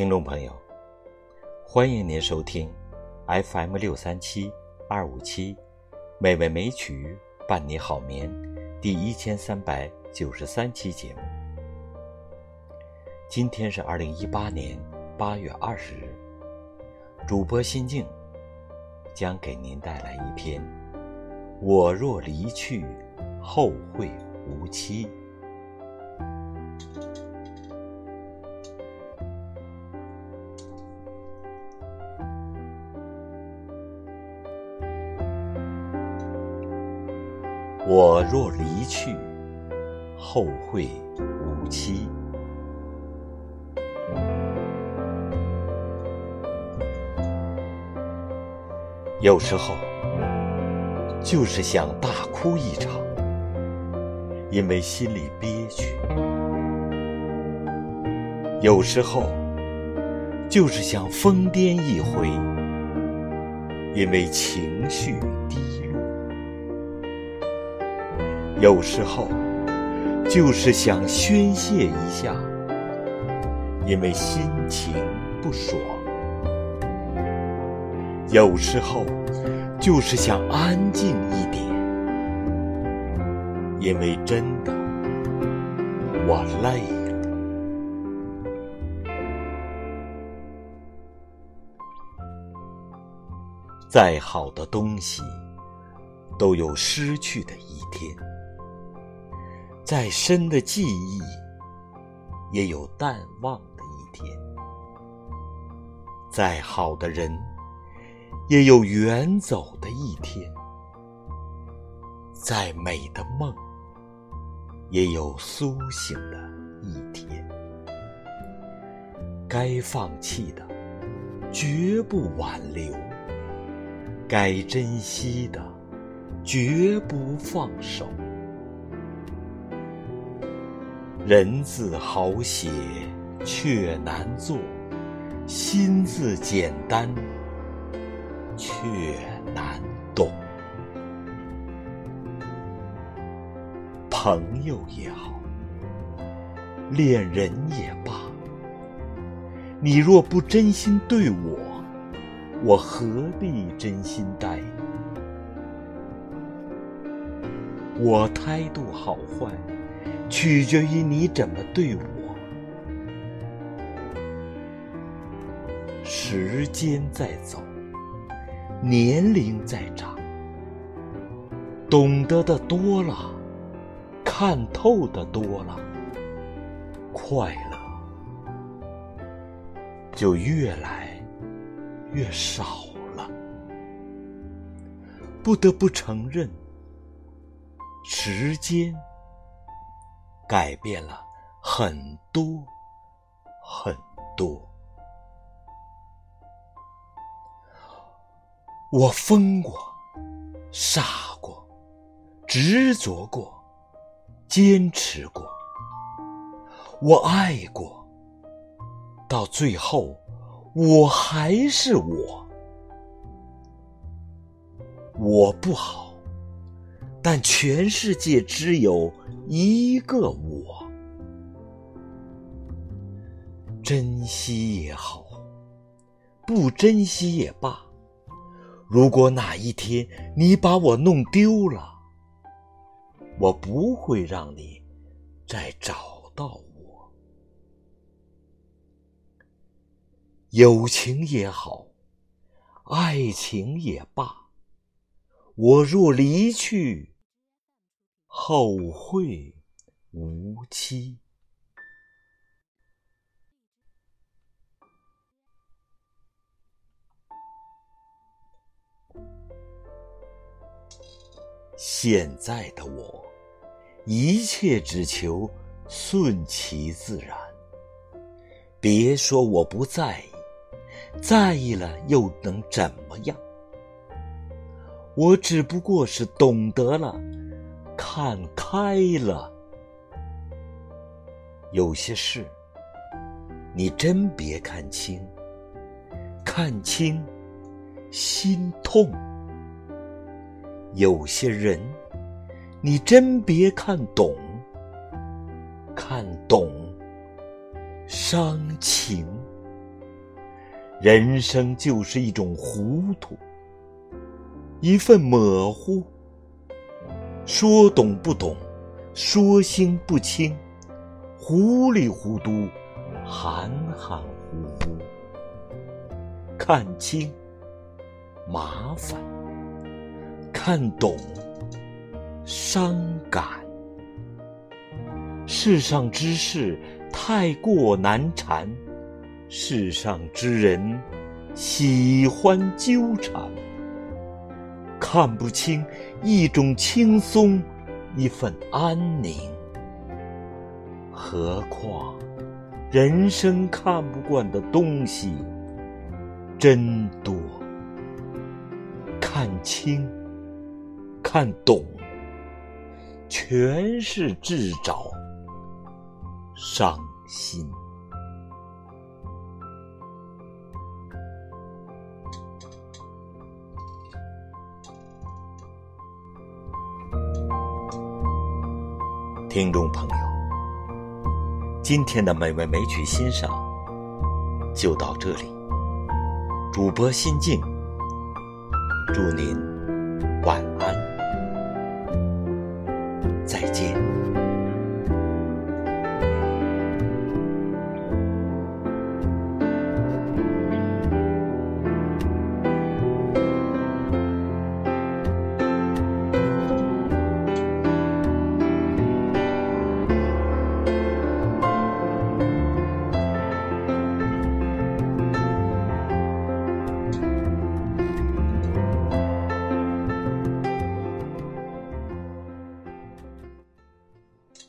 听众朋友，欢迎您收听 FM 六三七二五七美味美曲伴你好眠第一千三百九十三期节目。今天是二零一八年八月二十日，主播心静将给您带来一篇《我若离去，后会无期》。我若离去，后会无期。有时候，就是想大哭一场，因为心里憋屈；有时候，就是想疯癫一回，因为情绪低；有时候，就是想宣泄一下，因为心情不爽。有时候，就是想安静一点，因为真的我累了。再好的东西，都有失去的一天；再深的记忆，也有淡忘的一天；再好的人，也有远走的一天，再美的梦，也有苏醒的一天。该放弃的，绝不挽留；该珍惜的，绝不放手。人字好写，却难做；心字简单。却难懂，朋友也好，恋人也罢，你若不真心对我，我何必真心待你？我态度好坏，取决于你怎么对我。时间在走。年龄在长，懂得的多了，看透的多了，快乐就越来越少了。不得不承认，时间改变了很多很多。我疯过，傻过，执着过，坚持过。我爱过，到最后，我还是我。我不好，但全世界只有一个我。珍惜也好，不珍惜也罢。如果哪一天你把我弄丢了，我不会让你再找到我。友情也好，爱情也罢，我若离去，后会无期。现在的我，一切只求顺其自然。别说我不在意，在意了又能怎么样？我只不过是懂得了，看开了。有些事，你真别看清，看清，心痛。有些人，你真别看懂，看懂伤情。人生就是一种糊涂，一份模糊。说懂不懂，说清不清，糊里糊涂，含含糊糊。看清麻烦，看懂伤感。世上之事太过难缠，世上之人喜欢纠缠。看不清一种轻松，一份安宁。何况人生看不惯的东西真多，看清、看懂，全是自找伤心。听众朋友，今天的美味美曲欣赏就到这里。主播心静，祝您晚安，再见。